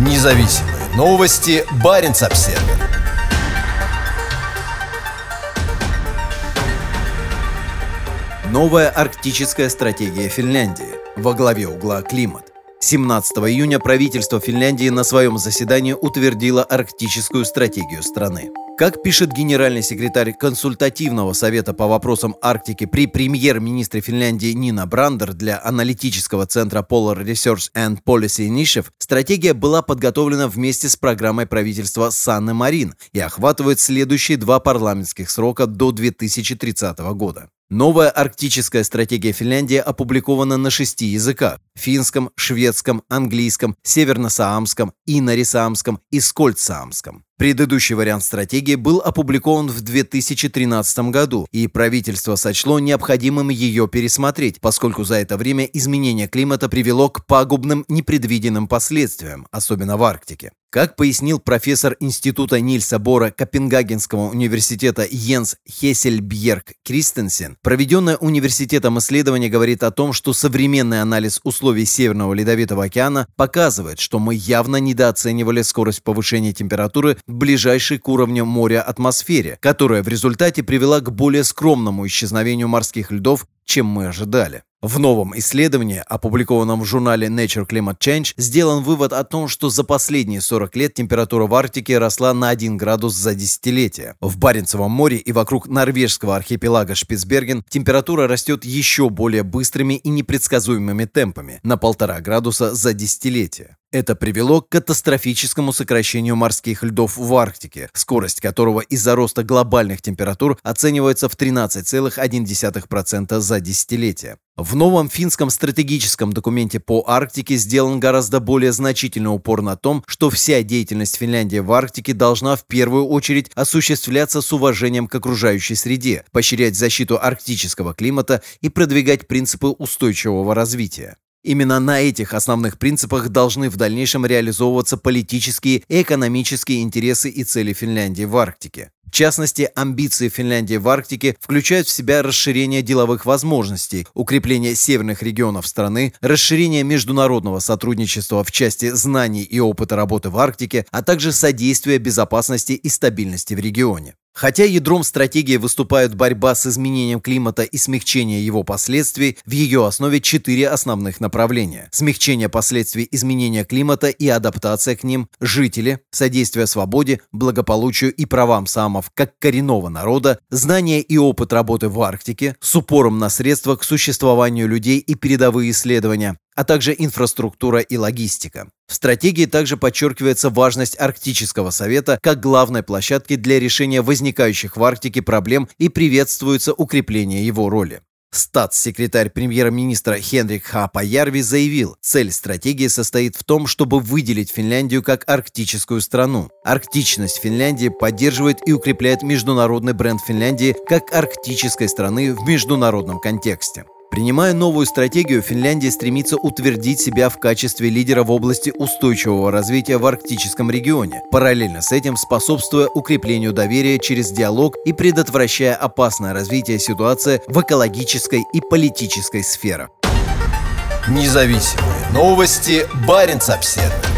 Независимые новости. Барин обсерва Новая арктическая стратегия Финляндии. Во главе угла климат. 17 июня правительство Финляндии на своем заседании утвердило арктическую стратегию страны. Как пишет генеральный секретарь консультативного совета по вопросам Арктики при премьер-министре Финляндии Нина Брандер для аналитического центра Polar Research and Policy Initiative, стратегия была подготовлена вместе с программой правительства Санны Марин и охватывает следующие два парламентских срока до 2030 года. Новая арктическая стратегия Финляндии опубликована на шести языках – финском, шведском, английском, северно-саамском, инорисаамском и скольдсаамском. Предыдущий вариант стратегии был опубликован в 2013 году, и правительство сочло необходимым ее пересмотреть, поскольку за это время изменение климата привело к пагубным непредвиденным последствиям, особенно в Арктике. Как пояснил профессор Института Нильса Бора Копенгагенского университета Йенс Хессельбьерг Кристенсен, проведенное университетом исследование говорит о том, что современный анализ условий Северного Ледовитого океана показывает, что мы явно недооценивали скорость повышения температуры ближайшей к уровню моря атмосфере, которая в результате привела к более скромному исчезновению морских льдов, чем мы ожидали. В новом исследовании, опубликованном в журнале Nature Climate Change, сделан вывод о том, что за последние 40 лет температура в Арктике росла на 1 градус за десятилетие. В Баренцевом море и вокруг норвежского архипелага Шпицберген температура растет еще более быстрыми и непредсказуемыми темпами – на полтора градуса за десятилетие. Это привело к катастрофическому сокращению морских льдов в Арктике, скорость которого из-за роста глобальных температур оценивается в 13,1% за десятилетие. В новом финском стратегическом документе по Арктике сделан гораздо более значительный упор на том, что вся деятельность Финляндии в Арктике должна в первую очередь осуществляться с уважением к окружающей среде, поощрять защиту арктического климата и продвигать принципы устойчивого развития. Именно на этих основных принципах должны в дальнейшем реализовываться политические и экономические интересы и цели Финляндии в Арктике. В частности, амбиции Финляндии в Арктике включают в себя расширение деловых возможностей, укрепление северных регионов страны, расширение международного сотрудничества в части знаний и опыта работы в Арктике, а также содействие безопасности и стабильности в регионе. Хотя ядром стратегии выступает борьба с изменением климата и смягчение его последствий, в ее основе четыре основных направления. Смягчение последствий изменения климата и адаптация к ним, жители, содействие свободе, благополучию и правам самов как коренного народа, знания и опыт работы в Арктике с упором на средства к существованию людей и передовые исследования, а также инфраструктура и логистика. В стратегии также подчеркивается важность Арктического совета как главной площадки для решения возникающих в Арктике проблем и приветствуется укрепление его роли. Статс-секретарь премьер-министра Хенрик Хапаярви заявил, цель стратегии состоит в том, чтобы выделить Финляндию как арктическую страну. Арктичность Финляндии поддерживает и укрепляет международный бренд Финляндии как арктической страны в международном контексте. Принимая новую стратегию, Финляндия стремится утвердить себя в качестве лидера в области устойчивого развития в арктическом регионе, параллельно с этим способствуя укреплению доверия через диалог и предотвращая опасное развитие ситуации в экологической и политической сферах. Независимые новости. Барин обседный.